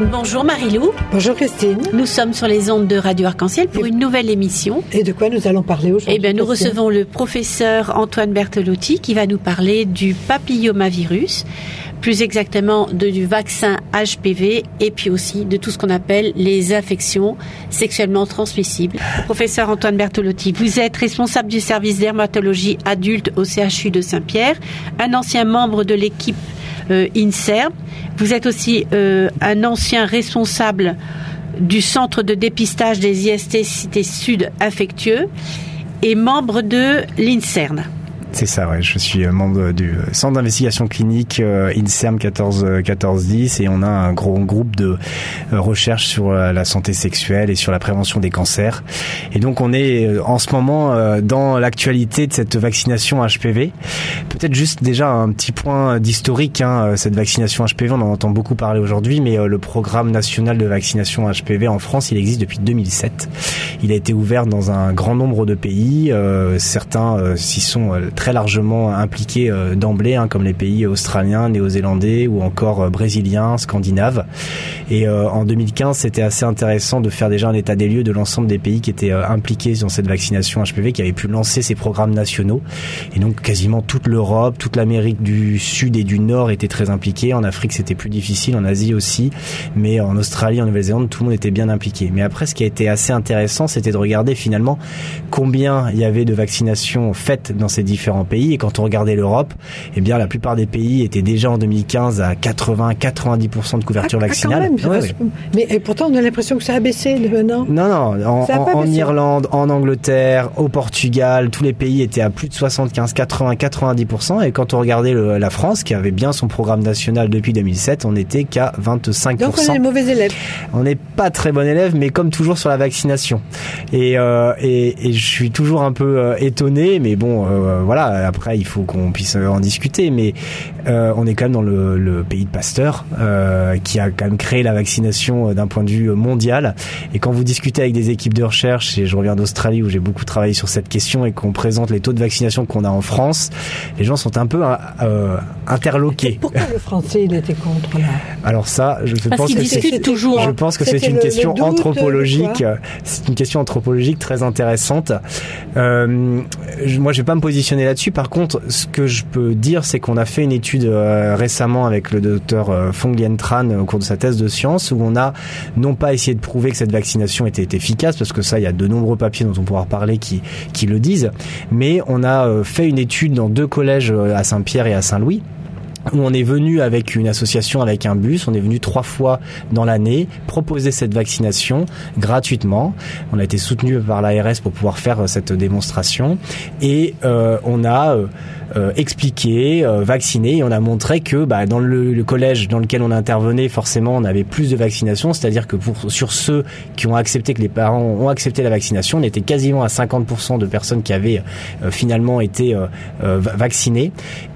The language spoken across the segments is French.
Bonjour Marilou. Bonjour Christine. Nous sommes sur les ondes de Radio Arc-en-Ciel pour une nouvelle émission. Et de quoi nous allons parler aujourd'hui Eh bien, nous recevons le professeur Antoine Bertolotti qui va nous parler du papillomavirus, plus exactement de, du vaccin HPV et puis aussi de tout ce qu'on appelle les infections sexuellement transmissibles. Professeur Antoine Bertolotti, vous êtes responsable du service dermatologie adulte au CHU de Saint-Pierre, un ancien membre de l'équipe INSERM. Vous êtes aussi euh, un ancien responsable du centre de dépistage des IST Cité Sud infectieux et membre de l'INSERM. C'est ça, ouais. Je suis euh, membre du euh, centre d'investigation clinique euh, INSERM 14 1410 et on a un gros groupe de recherche sur la santé sexuelle et sur la prévention des cancers. Et donc on est en ce moment dans l'actualité de cette vaccination HPV. Peut-être juste déjà un petit point d'historique. Hein, cette vaccination HPV, on en entend beaucoup parler aujourd'hui, mais le programme national de vaccination HPV en France, il existe depuis 2007. Il a été ouvert dans un grand nombre de pays. certains s'y sont très largement impliqués euh, d'emblée, hein, comme les pays australiens, néo-zélandais ou encore euh, brésiliens, scandinaves. Et euh, en 2015, c'était assez intéressant de faire déjà un état des lieux de l'ensemble des pays qui étaient impliqués dans cette vaccination HPV, qui avaient pu lancer ces programmes nationaux. Et donc quasiment toute l'Europe, toute l'Amérique du Sud et du Nord était très impliquée. En Afrique, c'était plus difficile, en Asie aussi, mais en Australie, en Nouvelle-Zélande, tout le monde était bien impliqué. Mais après, ce qui a été assez intéressant, c'était de regarder finalement combien il y avait de vaccinations faites dans ces différents pays. Et quand on regardait l'Europe, eh bien, la plupart des pays étaient déjà en 2015 à 80-90% de couverture ah, vaccinale. Mais et pourtant, on a l'impression que ça a baissé maintenant. Non, non. En, Irlande, en Angleterre, au Portugal, tous les pays étaient à plus de 75, 80, 90%. Et quand on regardait la France, qui avait bien son programme national depuis 2007, on était qu'à 25%. Donc on est mauvais élèves. On n'est pas très bon élève, mais comme toujours sur la vaccination. Et, euh, et, et, je suis toujours un peu euh, étonné, mais bon, euh, voilà après, il faut qu'on puisse en discuter, mais euh, on est quand même dans le, pays de Pasteur, euh, qui a quand même créé la vaccination euh, d'un point de vue mondial. Et quand vous discutez avec des équipes de recherche, et je reviens d'Australie où j'ai beaucoup travaillé sur cette question, et qu'on présente les taux de vaccination qu'on a en France, les gens sont un peu interloqués. pourquoi le français il était contre là? Alors ça, je, pense que c'est toujours. Je pense que c'est une question anthropologique. C'est une question anthropologique très intéressante. moi, je vais pas me positionner là-dessus par contre, ce que je peux dire, c'est qu'on a fait une étude euh, récemment avec le docteur euh, Fong Lien Tran au cours de sa thèse de science, où on a non pas essayé de prouver que cette vaccination était efficace, parce que ça, il y a de nombreux papiers dont on pourra reparler qui, qui le disent, mais on a euh, fait une étude dans deux collèges à Saint-Pierre et à Saint-Louis où on est venu avec une association, avec un bus, on est venu trois fois dans l'année proposer cette vaccination gratuitement. On a été soutenu par l'ARS pour pouvoir faire euh, cette démonstration et euh, on a euh, euh, expliqué, euh, vacciné, on a montré que bah, dans le, collège dans lequel on intervenait, forcément, on avait plus de vaccination, c'est-à-dire que pour sur ceux qui ont accepté que les parents ont accepté la vaccination, on était quasiment à 50% de personnes qui avaient euh, finalement été vaccinées.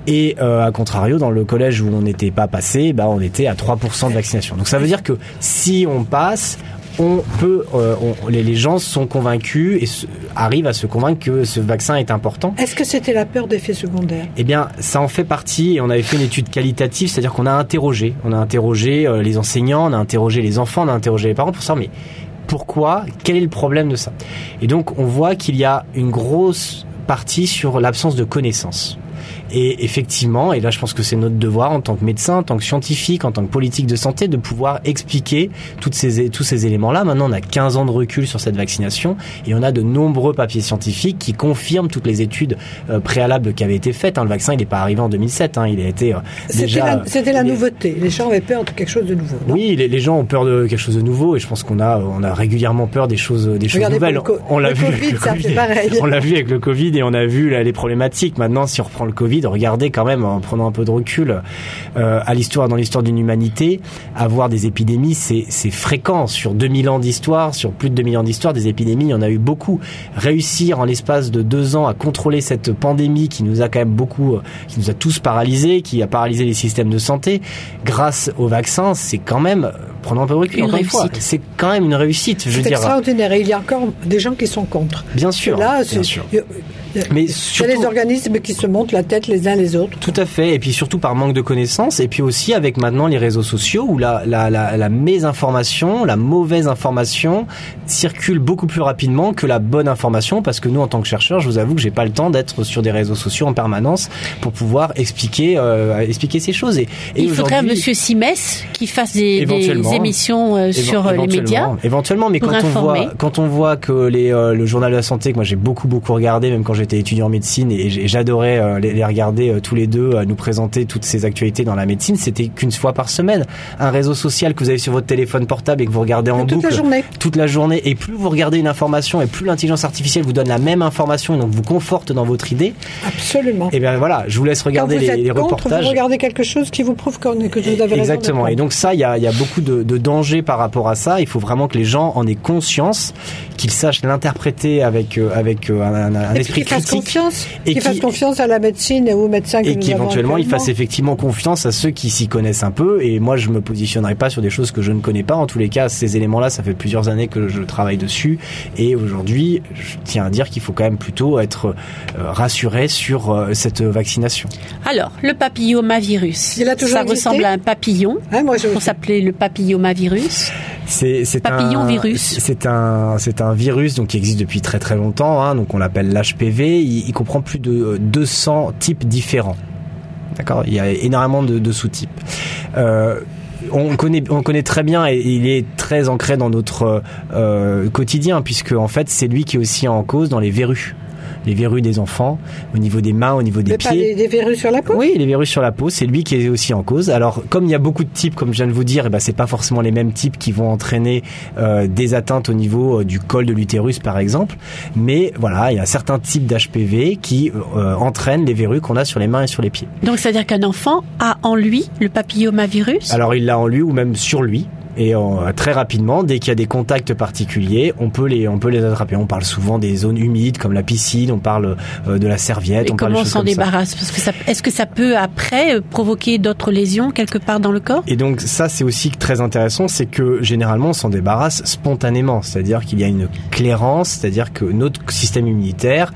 Et à contrario, dans le collège où on n'était pas passé, bah, on était à 3% de vaccination. Donc ça veut dire que si on passe, on peut, euh, les, gens sont convaincus et arrivent à se convaincre que ce vaccin est important. Est-ce que c'était la peur d'effets secondaires? Eh bien, ça en fait partie. Et on avait fait une étude qualitative, c'est-à-dire qu'on a interrogé, on a interrogé euh, les enseignants, on a interrogé les enfants, on a interrogé les parents pour savoir mais pourquoi, quel est le problème de ça? Et donc, on voit qu'il y a une grosse partie sur l'absence de connaissances. Et effectivement, et là je pense que c'est notre devoir en tant que médecin, en tant que scientifique, en tant que politique de santé, de pouvoir expliquer toutes ces, tous ces éléments-là. Maintenant, on a 15 ans de recul sur cette vaccination et on a de nombreux papiers scientifiques qui confirment toutes les études euh, préalables qui avaient été faites. Hein. Le vaccin, il n'est pas arrivé en 2007. Hein. Il a été euh, déjà. C'était la, nouveauté. Les gens avaient peur de quelque chose de nouveau. Oui, les, les, gens ont peur de quelque chose de nouveau et je pense qu'on a, on a régulièrement peur des choses, des choses nouvelles. on l'a vu. Avec le COVID. On l'a vu avec le Covid et on a vu les problématiques. Maintenant, si on reprend le Covid, regarder quand même en prenant un peu de recul euh, à l'histoire dans l'histoire d'une humanité, avoir des épidémies, c'est fréquent sur 2000 ans d'histoire, sur plus de 2000 ans d'histoire, des épidémies, il y en a eu beaucoup. Réussir en l'espace de deux ans à contrôler cette pandémie qui nous a quand même beaucoup, euh, qui nous a tous paralysés, qui a paralysé les systèmes de santé, grâce au vaccin, c'est quand même prenons un peu de recul. Encore une fois, c'est quand même une réussite. C'est extraordinaire. Et il y a encore des gens qui sont contre. Bien sûr. là, bien sûr Mais surtout, il y a les organismes qui se montent la tête les uns les autres. Tout à fait, et puis surtout par manque de connaissances, et puis aussi avec maintenant les réseaux sociaux où la, la, la, la mésinformation, la mauvaise information circule beaucoup plus rapidement que la bonne information, parce que nous, en tant que chercheurs, je vous avoue que j'ai pas le temps d'être sur des réseaux sociaux en permanence pour pouvoir expliquer euh, expliquer ces choses. Et, il faudrait un Monsieur Simès qui fasse des, des émissions euh, sur les médias. Éventuellement, mais quand on voit quand on voit que les euh, le journal de la santé, que moi j'ai beaucoup beaucoup regardé, même quand j'étais étudiant en médecine, et, j'adorais euh, les, regarder euh, tous les deux, nous présenter toutes ces actualités dans la médecine. C'était qu'une fois par semaine. Un réseau social que vous avez sur votre téléphone portable et que vous regardez en toute boucle la journée. toute la journée. Et plus vous regardez une information, et plus l'intelligence artificielle vous donne la même information, donc vous conforte dans votre idée. Absolument. Et bien voilà, je vous laisse regarder les, les reportages. Vous regardez quelque chose qui vous prouve que vous avez Exactement. Et donc ça, il y a, y a, beaucoup de, de dangers par rapport à ça. Il faut vraiment que les gens en aient conscience, qu'ils sachent l'interpréter avec euh, avec euh, un, un, esprit qu critique confiance, et qu'ils fassent confiance à la médecine et aux médecins que et qu'éventuellement ils fassent effectivement confiance à ceux qui s'y connaissent un peu. Et moi je me positionnerai pas sur des choses que je ne connais pas. En tous les cas ces éléments là ça fait plusieurs années que je travaille dessus. Et aujourd'hui je tiens à dire qu'il faut quand même plutôt être euh, rassuré sur cette vaccination. Alors le papillomavirus ça ressemble à un papillon. Ah, moi, je... pour s'appeler le papillomavirus? C'est papillon virus c'est un c'est un virus donc qui existe depuis très très longtemps. Hein, donc on l'appelle l'HPV. Il, comprend plus de 200 types différents. D'accord? Il y a énormément de, sous-types. Euh, on connaît, on connaît très bien et il est très ancré dans notre euh, quotidien puisque en fait c'est lui qui est aussi en cause dans les verrues les verrues des enfants, au niveau des mains, au niveau des pieds. Pas des, verrues sur la peau? Oui, les verrues sur la peau, c'est lui qui est aussi en cause. Alors, comme il y a beaucoup de types, comme je viens de vous dire, eh ben, c'est pas forcément les mêmes types qui vont entraîner euh, des atteintes au niveau euh, du col de l'utérus, par exemple. Mais voilà, il y a certains types d'HPV qui euh, entraînent les verrues qu'on a sur les mains et sur les pieds. Donc, c'est-à-dire qu'un enfant a en lui le papillomavirus? Alors, il l'a en lui ou même sur lui et très rapidement, dès qu'il y a des contacts particuliers, on peut les on peut les attraper. On parle souvent des zones humides comme la piscine, on parle euh, de la serviette. Et on comment on s'en débarrasse? Parce que est-ce que ça peut après euh, provoquer d'autres lésions quelque part dans le corps? Et donc ça, c'est aussi très intéressant, c'est que généralement on s'en débarrasse spontanément, c'est-à-dire qu'il y a une clairance, c'est-à-dire que notre système immunitaire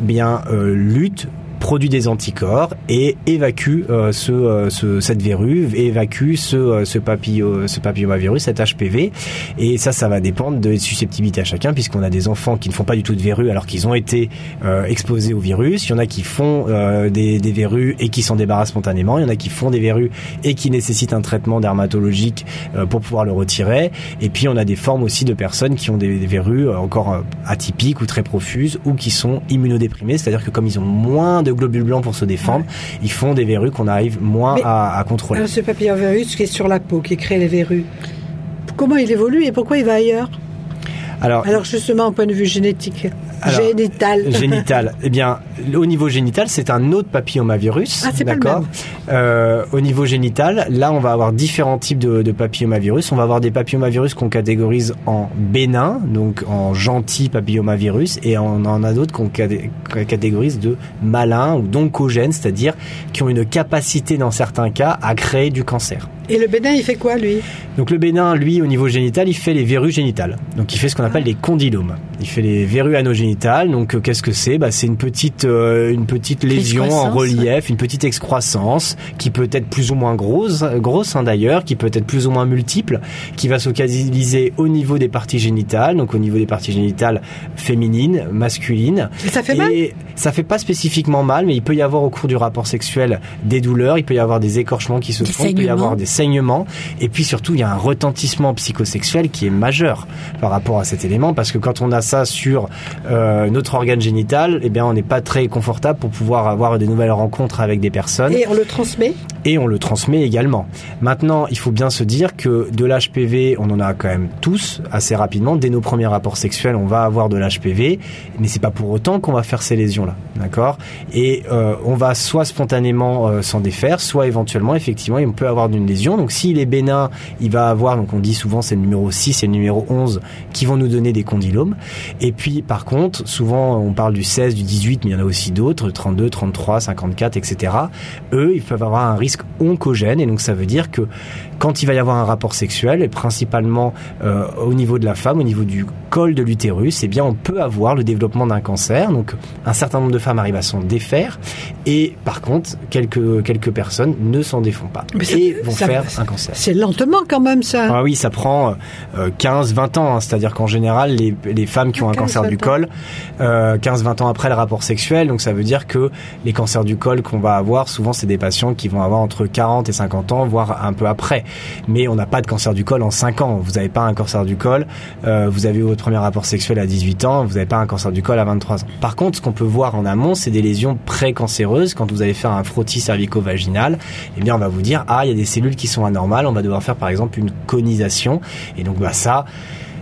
bien euh, lutte produit des anticorps et évacue euh, ce, euh, ce, cette verrue, évacue ce, euh, ce, papillo, ce papillomavirus, cet HPV. Et ça, ça va dépendre de susceptibilité à chacun, puisqu'on a des enfants qui ne font pas du tout de verrues alors qu'ils ont été exposés au virus. Il y en a qui font des, des verrues et qui s'en débarrassent spontanément. Il y en a qui font des verrues et qui nécessitent un traitement dermatologique pour pouvoir le retirer. Et puis on a des formes aussi de personnes qui ont des, des verrues encore atypiques ou très profuses ou qui sont immunodéprimées, c'est-à-dire que comme ils ont moins de globules blancs pour se défendre, ils font des verrues qu'on arrive moins à, contrôler. Alors ce papillovirus qui est sur la peau, qui crée les verrues, comment il évolue et pourquoi il va ailleurs alors, Alors justement, au point de vue génétique génital. Génital. eh bien, au niveau génital, c'est un autre papillomavirus. Ah, d'accord. Euh, au niveau génital, là, on va avoir différents types de, de papillomavirus. On va avoir des papillomavirus qu'on catégorise en bénin, donc en gentil papillomavirus, et on en a d'autres qu'on catégorise de malin ou d'oncogènes, c'est-à-dire qui ont une capacité dans certains cas à créer du cancer. Et le bénin, il fait quoi, lui? Donc le bénin, lui, au niveau génital, il fait les verrues génitales. Donc il fait ce qu'on appelle les condylomes. Il fait les verrues anogénitales. Donc euh, qu'est-ce que c'est? Bah, C'est une petite, euh, une petite lésion en relief, une petite excroissance qui peut être plus ou moins grosse, grosse hein, d'ailleurs, qui peut être plus ou moins multiple, qui va se localiser au niveau des parties génitales, donc au niveau des parties génitales féminines, masculines. Et ça fait mal? Ça fait pas spécifiquement mal, mais il peut y avoir au cours du rapport sexuel des douleurs, il peut y avoir des écorchements qui se font, il peut y avoir des saignement. Et puis surtout, il y a un retentissement psychosexuel qui est majeur par rapport à cet élément, parce que quand on a ça sur euh, notre organe génital, eh bien, on n'est pas très confortable pour pouvoir avoir des nouvelles rencontres avec des personnes. Et on le transmet Et on le transmet également. Maintenant, il faut bien se dire que de l'HPV, on en a quand même tous assez rapidement. Dès nos premiers rapports sexuels, on va avoir de l'HPV, mais c'est pas pour autant qu'on va faire ces lésions-là, d'accord? Et euh, on va soit spontanément euh, s'en défaire, soit éventuellement, effectivement, on peut avoir une lésion donc s'il est bénin, il va avoir, donc on dit souvent c'est le numéro 6 et le numéro 11 qui vont nous donner des condylomes. Et puis par contre, souvent on parle du 16, du 18, mais il y en a aussi d'autres, 32, 33, 54, etc. Eux, ils peuvent avoir un risque oncogène. Et donc ça veut dire que quand il va y avoir un rapport sexuel, et principalement euh, au niveau de la femme, au niveau du col de l'utérus, eh bien on peut avoir le développement d'un cancer. Donc un certain nombre de femmes arrivent à s'en défaire, et par contre quelques quelques personnes ne s'en défont pas et vont faire un cancer. C'est lentement quand même ça. Ah oui, ça prend 15-20 euh, ans. Hein. C'est-à-dire qu'en général, les, les, femmes qui ont un cancer du col, 15-20 euh, ans après le rapport sexuel, donc ça veut dire que les cancers du col qu'on va avoir, souvent c'est des patients qui vont avoir entre 40 et 50 ans, voire un peu après. Mais on n'a pas de cancer du col en 5 ans. Vous n'avez pas un cancer du col, euh, vous avez eu votre premier rapport sexuel à 18 ans, vous n'avez pas un cancer du col à 23 ans. Par contre, ce qu'on peut voir en amont, c'est des lésions précancéreuses. Quand vous allez faire un frottis cervico-vaginal, eh bien on va vous dire ah il y a des cellules qui sont anormales, on va devoir faire par exemple une conisation. Et donc bah ça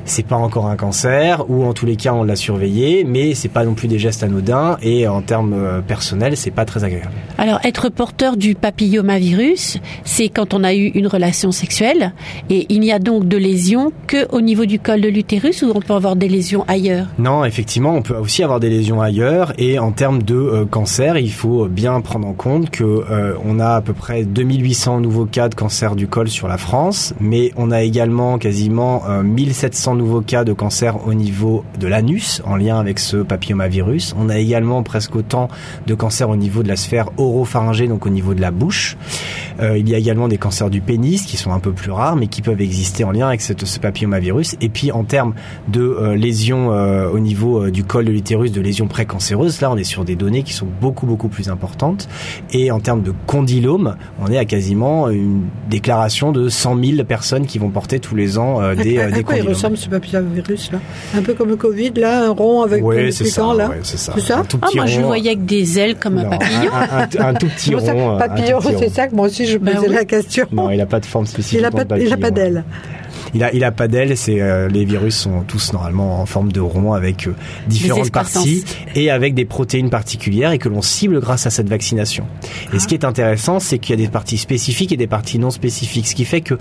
c'est pas encore un cancer ou en tous les cas on l'a surveillé, mais c'est pas non plus des gestes anodins et en termes euh, personnels c'est pas très agréable. Alors être porteur du papillomavirus, c'est quand on a eu une relation sexuelle et il n'y a donc de lésions que au niveau du col de l'utérus ou on peut avoir des lésions ailleurs? Non, effectivement, on peut aussi avoir des lésions ailleurs et en termes de euh, cancer, il faut bien prendre en compte que euh, on a à peu près 2800 nouveaux cas de cancer du col sur la France, mais on a également quasiment 1700 nouveaux cas de cancer au niveau de l'anus en lien avec ce papillomavirus. On a également presque autant de cancers au niveau de la sphère oropharyngée, donc au niveau de la bouche. Euh, il y a également des cancers du pénis qui sont un peu plus rares, mais qui peuvent exister en lien avec ce, ce papillomavirus. Et puis en termes de euh, lésions euh, au niveau du col de l'utérus, de lésions précancéreuses, là on est sur des données qui sont beaucoup beaucoup plus importantes. Et en termes de condylome, on est à quasiment une déclaration de 100 000 personnes qui vont porter tous les ans des, à, des condylomes ce papillomavirus là Un peu comme le Covid là, un rond avec oui, des piquants là. c'est ça. ça ah, moi je voyais avec des ailes comme un papillon. Un, tout petit rond. Papillon, c'est ça que moi aussi je me bah posais la question. Non, il n'a pas de forme spécifique. Il n'a pas, pas d'ailes. Il a, il a pas d'ailes. C'est euh, les virus sont tous normalement en forme de rond avec euh, différentes parties et avec des protéines particulières et que l'on cible grâce à cette vaccination. Et ce qui est intéressant, c'est qu'il y a des parties spécifiques et des parties non spécifiques. Ce qui fait que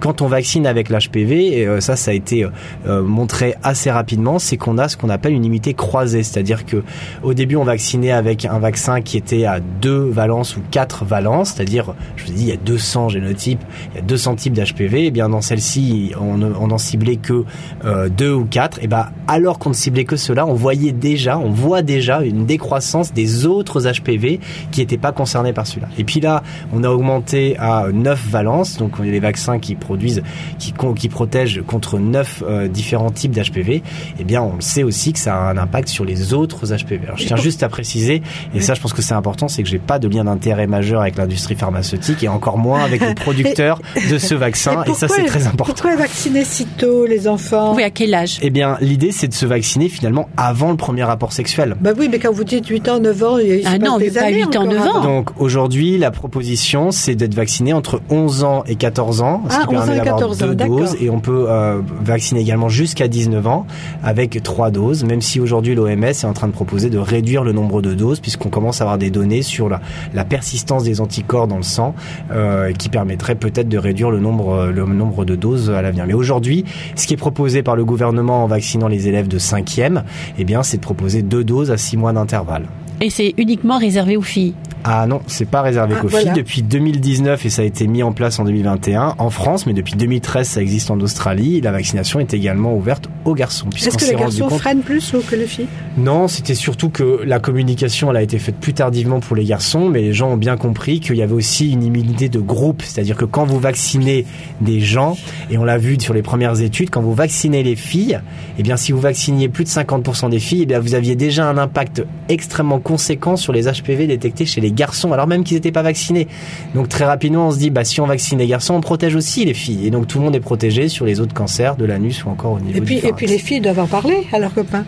quand on vaccine avec l'HPV, et euh, ça, ça a été montré assez rapidement, c'est qu'on a ce qu'on appelle une immunité croisée, c'est-à-dire que au début, on vaccinait avec un vaccin qui était à deux valences ou quatre valences, c'est-à-dire, je vous ai dit, il y a 200 génotypes, il y a 200 types d'HPV. Et eh bien dans celle-ci, on, on en ciblait que euh, deux ou quatre, et ben alors qu'on ne ciblait que cela, on voyait déjà, on voit déjà une décroissance des autres HPV qui n'étaient pas concernés par celui-là. Et puis là, on a augmenté à 9 valences, donc on a les vaccins qui produisent, qui, qui protègent contre 9 euh, différents types d'HPV. Eh bien, on sait aussi que ça a un impact sur les autres HPV. Alors, je tiens juste à préciser, et ça, je pense que c'est important, c'est que j'ai pas de lien d'intérêt majeur avec l'industrie pharmaceutique et encore moins avec le producteur de ce vaccin. Et, ça, c'est très important vacciner si tôt les enfants? Oui, à quel âge? Eh bien, l'idée c'est de se vacciner finalement avant le premier rapport sexuel. Bah oui, mais quand vous dites 8 ans, 9 ans, il ah non, des pas 8 ans, 9 ans. Donc aujourd'hui, la proposition c'est d'être vacciné entre 11 ans et 14 ans, ce ah, qui permet d'avoir deux doses. Et on peut euh, vacciner également jusqu'à 19 ans avec trois doses, même si aujourd'hui l'OMS est en train de proposer de réduire le nombre de doses puisqu'on commence à avoir des données sur la, la persistance des anticorps dans le sang euh, qui permettrait peut-être de réduire le nombre le nombre de doses à Mais aujourd'hui, ce qui est proposé par le gouvernement en vaccinant les élèves de 5e, eh c'est de proposer deux doses à six mois d'intervalle. Et c'est uniquement réservé aux filles ah non, c'est pas réservé ah, qu'aux filles. Depuis 2019, et ça a été mis en place en 2021 en France, mais depuis 2013, ça existe en Australie, la vaccination est également ouverte aux garçons. Est-ce que les garçons freinent plus que les filles? Non, c'était surtout que la communication, elle a été faite plus tardivement pour les garçons, mais les gens ont bien compris qu'il y avait aussi une immunité de groupe. C'est-à-dire que quand vous vaccinez des gens, et on l'a vu sur les premières études, quand vous vaccinez les filles, eh bien, si vous vacciniez plus de 50% des filles, eh bien, vous aviez déjà un impact extrêmement conséquent sur les HPV détectés chez les garçons, alors même qu'ils n'étaient pas vaccinés. Donc très rapidement, on se dit, bah, si on vaccine les garçons, on protège aussi les filles. Et donc tout le monde est protégé sur les autres cancers de l'anus ou encore au niveau et puis, Et puis les filles doivent en parler à leurs copains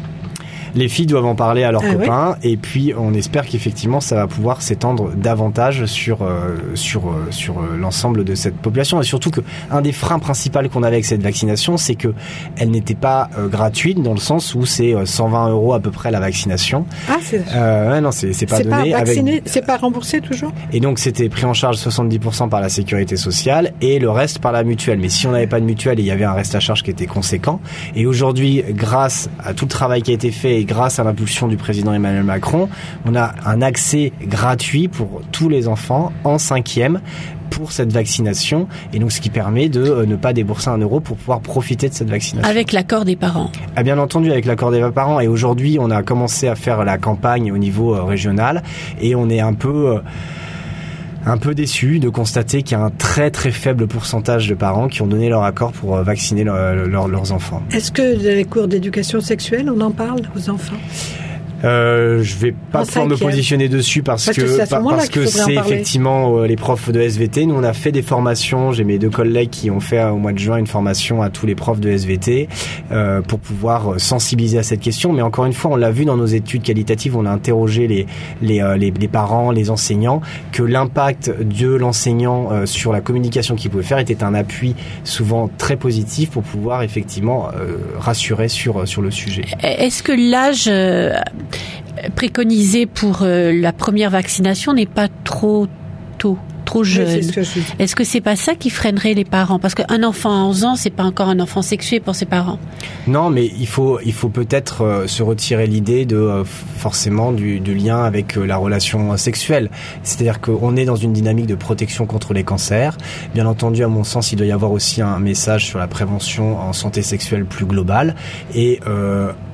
les filles doivent en parler à leurs ah copains et puis on espère qu'effectivement ça va pouvoir s'étendre davantage sur euh, sur euh, sur euh, l'ensemble de cette population et surtout que un des freins principaux qu'on avait avec cette vaccination c'est que elle n'était pas gratuite dans le sens où c'est 120 euros à peu près la vaccination. Ah c'est ouais, non c'est c'est pas donné. C'est pas remboursé toujours? Et donc c'était pris en charge 70% par la sécurité sociale et le reste par la mutuelle. Mais si on n'avait pas de mutuelle, il y avait un reste à charge qui était conséquent. Et aujourd'hui, grâce à tout le travail qui a été fait et grâce à l'impulsion du président Emmanuel Macron, on a un accès gratuit pour tous les enfants en cinquième pour cette vaccination et donc ce qui permet de euh, ne pas débourser un euro pour pouvoir profiter de cette vaccination. Avec l'accord des parents. Ah, bien entendu avec l'accord des parents et aujourd'hui on a commencé à faire la campagne au niveau euh, régional et on est un peu euh, un peu déçu de constater qu'il y a un très très faible pourcentage de parents qui ont donné leur accord pour vacciner leurs enfants. Est-ce que les cours d'éducation sexuelle, on en parle aux enfants? Euh, je vais pas pouvoir me positionner dessus parce, que, parce que c'est effectivement euh, les profs de SVT. Nous on a fait des formations. J'ai mes deux collègues qui ont fait au mois de juin une formation à tous les profs de SVT euh, pour pouvoir euh, sensibiliser à cette question. Mais encore une fois, on l'a vu dans nos études qualitatives. On a interrogé les les, euh, les, les parents, les enseignants, que l'impact de l'enseignant sur la communication qu'il pouvait faire était un appui souvent très positif pour pouvoir effectivement rassurer sur sur le sujet. Est-ce que l'âge préconisé pour euh, la première vaccination n'est pas trop tôt trop jeune. Est-ce que c'est pas ça qui freinerait les parents? Parce qu'un enfant à 11 ans, c'est pas encore un enfant sexué pour ses parents. Non, mais il faut, il faut peut-être euh, se retirer l'idée de euh, forcément du, lien avec euh, la relation sexuelle. C'est-à-dire qu'on est dans une dynamique de protection contre les cancers. Bien entendu, à mon sens, il doit y avoir aussi un message sur la prévention en santé sexuelle plus globale. Et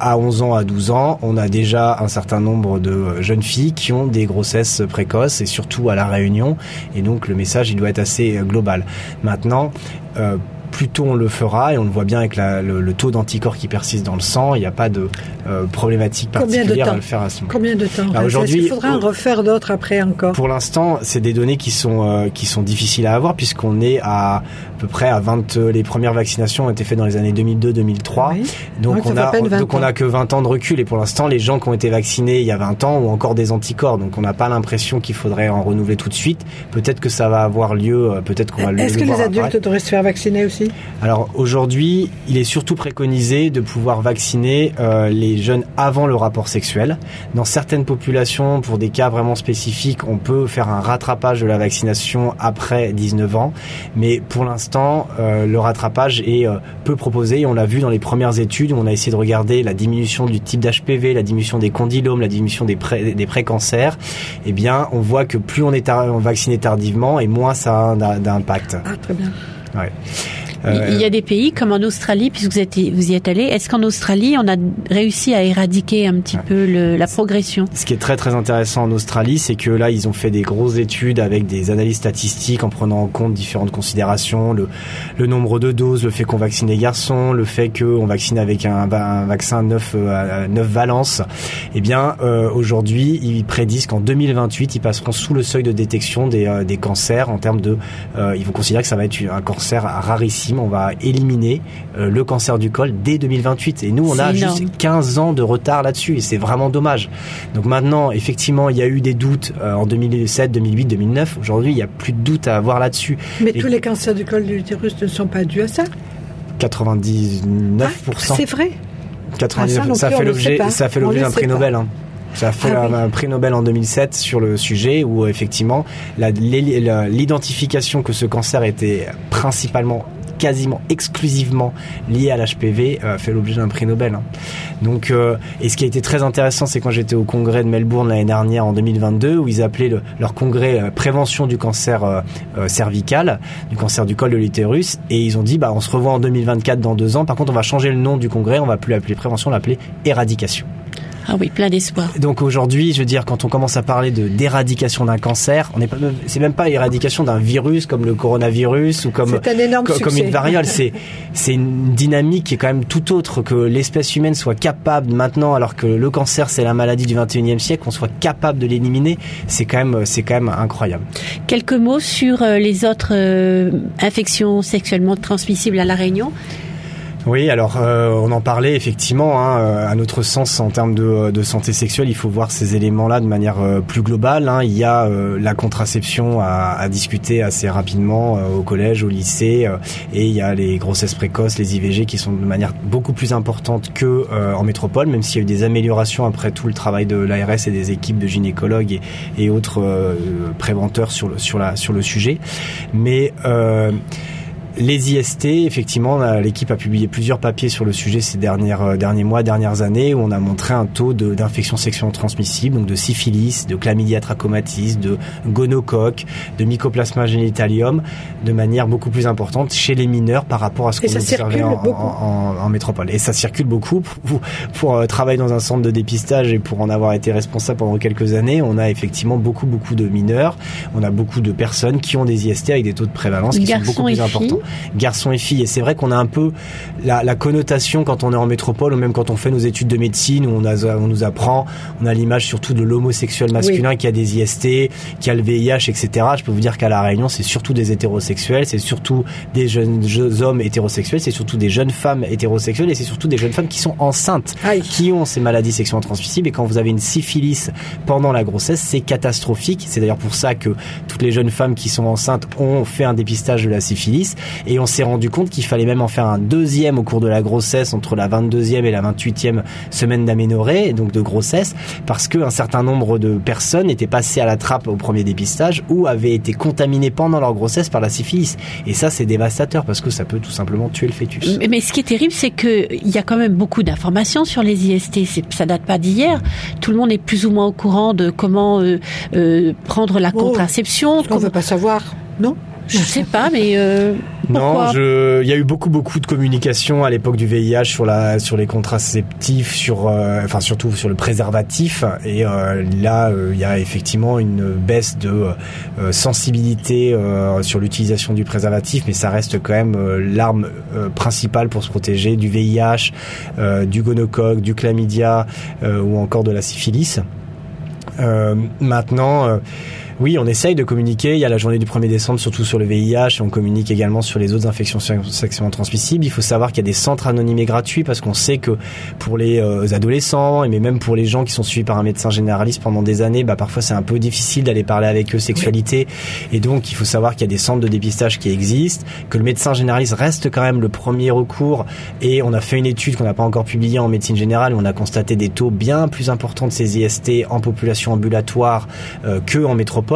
à 11 ans, à 12 ans, on a déjà un certain nombre de jeunes filles qui ont des grossesses précoces et surtout à la Réunion. Et et donc le message il doit être assez euh, global. Maintenant, euh, plus tôt on le fera, et on le voit bien avec le, taux d'anticorps qui persiste dans le sang, il n'y a pas de euh, problématique particulière à le faire à ce moment. Combien de temps bah, Aujourd'hui, il faudra en refaire d'autres après encore. Pour l'instant, c'est des données qui sont qui sont difficiles à avoir puisqu'on est à peu près à 20 euh, les premières vaccinations ont été faites dans les années 2002-2003. Donc on a donc on a que 20 ans de recul et pour l'instant les gens qui ont été vaccinés il y a 20 ans ont encore des anticorps. Donc on n'a pas l'impression qu'il faudrait en renouveler tout de suite. Peut-être que ça va avoir lieu, euh, peut-être qu'on va le Est-ce que les adultes devraient se faire vacciner aussi? Alors aujourd'hui, il est surtout préconisé de pouvoir vacciner euh, les jeunes avant le rapport sexuel. Dans certaines populations, pour des cas vraiment spécifiques, on peut faire un rattrapage de la vaccination après 19 ans, mais pour l'instant euh, le rattrapage est euh, peu proposé. on l'a vu dans les premières études où on a essayé de regarder la diminution du type d'HPV, la diminution des condylomes, la diminution des, pré des pré-cancers. Eh bien, on voit que plus on est vacciné tardivement et moins ça a d'impact. Ah, très bien. Ouais. Il y a des pays comme en Australie, puisque vous, êtes, vous y êtes allé. Est-ce qu'en Australie, on a réussi à éradiquer un petit peu le, la progression? Ce qui est très très intéressant en Australie, c'est que là, ils ont fait des grosses études avec des analyses statistiques en prenant en compte différentes considérations, le, le nombre de doses, le fait qu'on vaccine les garçons, le fait qu'on vaccine avec un, un vaccin 9, 9 valences. Eh bien, euh, aujourd'hui, ils prédisent qu'en 2028, ils passeront sous le seuil de détection des, euh, des cancers en termes de... Euh, ils vont considérer que ça va être un cancer rarissime on va éliminer euh, le cancer du col dès 2028. Et nous, on a juste 15 ans de retard là-dessus et c'est vraiment dommage. Donc maintenant, effectivement, il y a eu des doutes euh, en 2007, 2008, 2009. Aujourd'hui, il n'y a plus de doute à avoir là-dessus. Mais tous les cancers du col de l'utérus ne sont pas dus à ça 99%. Ah, c'est vrai. 99, ah, ça, fait l'objet, ça fait l'objet d'un prix Nobel. Hein. Ça a fait ah un, prix Nobel en 2007 sur le sujet où effectivement l'identification que ce cancer était principalement quasiment exclusivement lié à l'HPV euh, fait l'objet d'un prix Nobel. Hein. Donc, euh, et ce qui a été très intéressant, c'est quand j'étais au congrès de Melbourne l'année dernière en 2022, où ils appelaient leur congrès euh, prévention du cancer cervical, du cancer du col de l'utérus, et ils ont dit bah on se revoit en 2024 dans deux ans. Par contre, on va changer le nom du congrès, on va plus l'appeler prévention, on va l'appeler éradication. Ah oui, plein d'espoir. Donc aujourd'hui, je veux dire, quand on commence à parler de d'éradication d'un cancer, on n'est pas, c'est même pas éradication d'un virus comme le coronavirus ou comme comme une variole. C'est c'est une dynamique qui est quand même tout autre que l'espèce humaine soit capable maintenant, alors que le cancer c'est la maladie du 21e siècle, qu'on soit capable de l'éliminer, c'est quand même c'est quand même incroyable. Quelques mots sur euh, les autres euh, infections sexuellement transmissibles à la Réunion. Oui, alors euh, on en parlait effectivement. Hein, euh, à notre sens, en termes de, de, santé sexuelle, il faut voir ces éléments-là de manière euh, plus globale. Hein. Il y a la contraception à, à, discuter assez rapidement au collège, au lycée, et il y a les grossesses précoces, les IVG, qui sont de manière beaucoup plus importante que en métropole, même s'il y a eu des améliorations après tout le travail de l'ARS et des équipes de gynécologues et, et autres préventeurs sur le, sur, la, sur le sujet. Mais les IST, effectivement, l'équipe a publié plusieurs papiers sur le sujet ces dernières, euh, derniers mois, dernières années, où on a montré un taux d'infection sexuellement transmissible, donc de syphilis, de chlamydia trachomatis, de gonocoque, de mycoplasma genitalium, de manière beaucoup plus importante chez les mineurs par rapport à ce qu'on observait en, en, en, métropole. Et ça circule beaucoup. Pour, pour euh, travailler dans un centre de dépistage et pour en avoir été responsable pendant quelques années, on a effectivement beaucoup, beaucoup de mineurs. On a beaucoup de personnes qui ont des IST avec des taux de prévalence qui sont beaucoup plus importants garçons et filles. Et c'est vrai qu'on a un peu la, la, connotation quand on est en métropole ou même quand on fait nos études de médecine où on, a, on nous apprend, on a l'image surtout de l'homosexuel masculin qui a des IST, qui a le VIH, etc. Je peux vous dire qu'à La Réunion, c'est surtout des hétérosexuels, c'est surtout des jeunes, hommes hétérosexuels, c'est surtout des jeunes femmes hétérosexuelles et c'est surtout des jeunes femmes qui sont enceintes, qui ont ces maladies sexuellement transmissibles. Et quand vous avez une syphilis pendant la grossesse, c'est catastrophique. C'est d'ailleurs pour ça que toutes les jeunes femmes qui sont enceintes ont fait un dépistage de la syphilis et on s'est rendu compte qu'il fallait même en faire un deuxième au cours de la grossesse entre la 22e et la 28e semaine d'aménorrhée, donc de grossesse, parce qu'un certain nombre de personnes étaient passées à la trappe au premier dépistage ou avaient été contaminées pendant leur grossesse par la syphilis. Et ça, c'est dévastateur parce que ça peut tout simplement tuer le fœtus. Mais ce qui est terrible, c'est qu'il y a quand même beaucoup d'informations sur les IST. Ça date pas d'hier. Tout le monde est plus ou moins au courant de comment euh, euh, prendre la contraception. On ne veut pas savoir, non? Je sais pas, mais euh, non, je, il y a eu beaucoup beaucoup de communication à l'époque du VIH sur la sur les contraceptifs, sur euh, enfin surtout sur le préservatif. Et euh, là, euh, il y a effectivement une baisse de sensibilité sur l'utilisation du préservatif, mais ça reste quand même l'arme principale pour se protéger du VIH, du gonocoque, du chlamydia ou encore de la syphilis. maintenant oui, on essaye de communiquer. Il y a la journée du 1er décembre, surtout sur le VIH, et on communique également sur les autres infections sexuellement transmissibles. Il faut savoir qu'il y a des centres anonymes gratuits parce qu'on sait que pour les euh, adolescents et même pour les gens qui sont suivis par un médecin généraliste pendant des années, bah parfois c'est un peu difficile d'aller parler avec eux sexualité. Et donc il faut savoir qu'il y a des centres de dépistage qui existent, que le médecin généraliste reste quand même le premier recours. Et on a fait une étude qu'on n'a pas encore publiée en médecine générale où on a constaté des taux bien plus importants de ces IST en population ambulatoire euh, que en métropole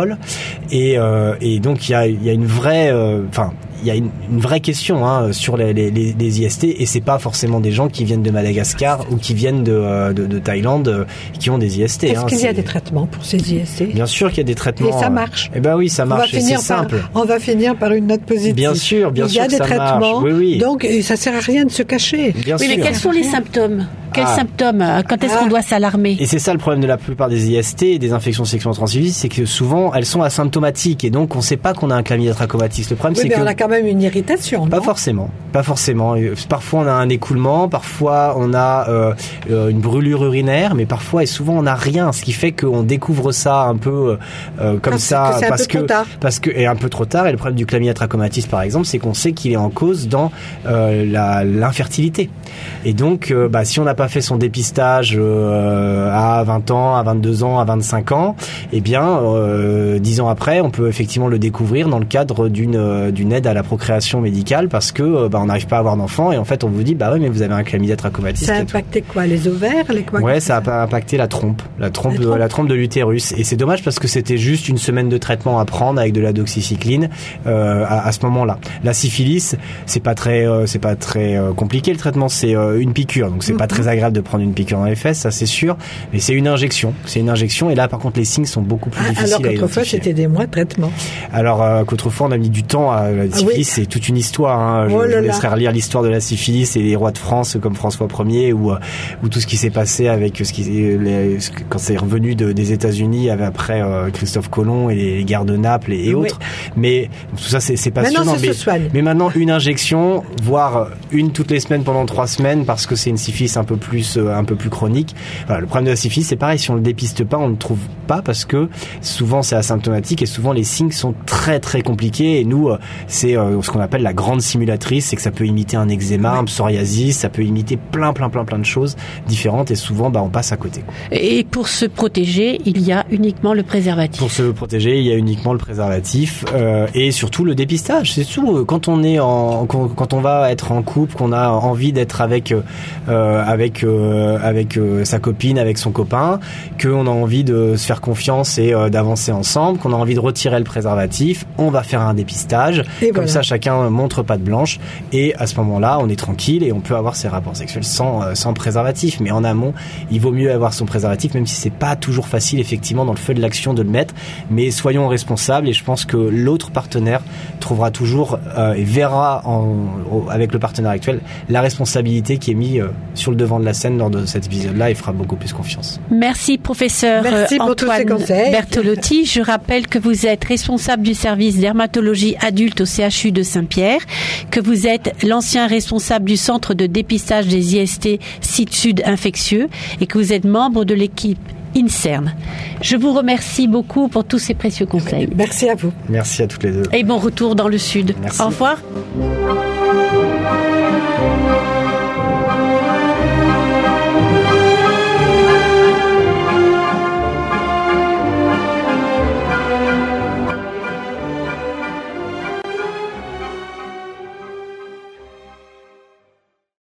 et, euh, et donc il y a, y a, une vraie, euh, enfin il y a une, vraie question hein, sur les, les, les, IST et c'est pas forcément des gens qui viennent de Madagascar ou qui viennent de, euh, de, de Thaïlande qui ont des IST. Est-ce hein, qu'il y a des traitements pour ces IST Bien sûr qu'il y a des traitements. Et ça marche. Eh ben oui, ça marche. C'est simple. on va finir par une note positive. Bien sûr, bien sûr. Il y a des traitements. Oui, oui. Donc ça sert à rien de se cacher. Bien oui, mais quels sont les symptômes? Quels ah. symptômes? Quand est-ce qu'on ah. doit s'alarmer? Et c'est ça le problème de la plupart des IST et des infections sexuellement transmissibles, c'est que souvent elles sont asymptomatiques et donc on ne sait pas qu'on a un chlamydia trachomatis. Le problème c'est que on a quand même une irritation. Pas forcément, pas forcément. Parfois on a un écoulement, parfois on a euh, euh, une brûlure urinaire, mais parfois et souvent on n'a rien, ce qui fait qu'on découvre ça un peu euh, comme ça que parce que parce que et un peu trop tard. Et le problème du chlamydia trachomatis par exemple, c'est qu'on sait qu'il est en cause dans l'infertilité. Et donc bah, si on n'a pas fait son dépistage euh, à 20 ans, à 22 ans, à 25 ans, eh bien, euh, 10 ans après, on peut effectivement le découvrir dans le cadre d'une euh, d'une aide à la procréation médicale parce que euh, bah, on n'arrive pas à avoir d'enfant et en fait on vous dit bah ouais mais vous avez un chlamydia trachomatis. Ça a impacté quoi Les ovaires, les quoi Ouais, ça a impacté la trompe, la trompe, la trompe, la trompe de l'utérus et c'est dommage parce que c'était juste une semaine de traitement à prendre avec de la doxycycline à, à, ce moment-là. La syphilis, c'est pas très c'est pas très compliqué le traitement, c'est une piqûre donc c'est pas mhm. très agréable de prendre une piqûre dans les fesses, ça c'est sûr, mais c'est une injection. C'est une injection et là par contre les signes sont beaucoup plus ah, difficiles alors qu'autrefois c'était des mois de traitement. Alors euh, qu'autrefois on a mis du temps à la ah syphilis, c'est toute une histoire. Hein. Je, oh laisserai relire l'histoire de la syphilis et les rois de France comme François Ier ou euh, ou tout ce qui s'est passé avec ce qui les, quand c'est revenu de, des États-Unis après euh, Christophe Colomb et les guerres de Naples et, autres. Mais tout ça c'est passionnant. Maintenant, mais, mais maintenant une injection, voire une toutes les semaines pendant trois semaines parce que c'est une syphilis un peu plus un peu plus chronique. Voilà, le problème de la syphilis, c'est pareil, si on le dépiste pas, on ne le trouve pas parce que souvent c'est asymptomatique et souvent les signes sont très très compliqués. Et nous, euh, c'est euh, ce qu'on appelle la grande simulatrice, c'est que ça peut imiter un eczéma, un psoriasis, ça peut imiter plein plein plein plein de choses différentes et souvent bah, on passe à côté. Et pour se protéger, il y a uniquement le préservatif. Pour se protéger, il y a uniquement le préservatif euh, et surtout le dépistage. C'est tout. Quand on est en quand on va être en couple, qu'on a envie d'être avec euh, avec euh, avec euh, sa copine, avec son copain, qu'on a envie de se faire confiance et euh, d'avancer ensemble, qu'on a envie de retirer le préservatif, on va faire un dépistage. Et comme Comme ça, chacun montre pas de blanche et à ce moment-là, on est tranquille et on peut avoir ses rapports sexuels sans, euh, sans préservatif. Mais en amont, il vaut mieux avoir son préservatif, même si c'est pas toujours facile, effectivement, dans le feu de l'action de le mettre. Mais soyons responsables et je pense que l'autre partenaire trouvera toujours euh, et verra en, avec le partenaire actuel la responsabilité qui est mise euh, sur le devant de la scène lors de cet épisode-là et fera beaucoup plus confiance. Merci, professeur Merci Antoine Bertolotti. Je rappelle que vous êtes responsable du service dermatologie adulte au CHU de Saint-Pierre, que vous êtes l'ancien responsable du centre de dépistage des IST site sud infectieux et que vous êtes membre de l'équipe INSERM. Je vous remercie beaucoup pour tous ces précieux conseils. Merci à vous. Merci à toutes les deux. Et bon retour dans le sud. Au revoir.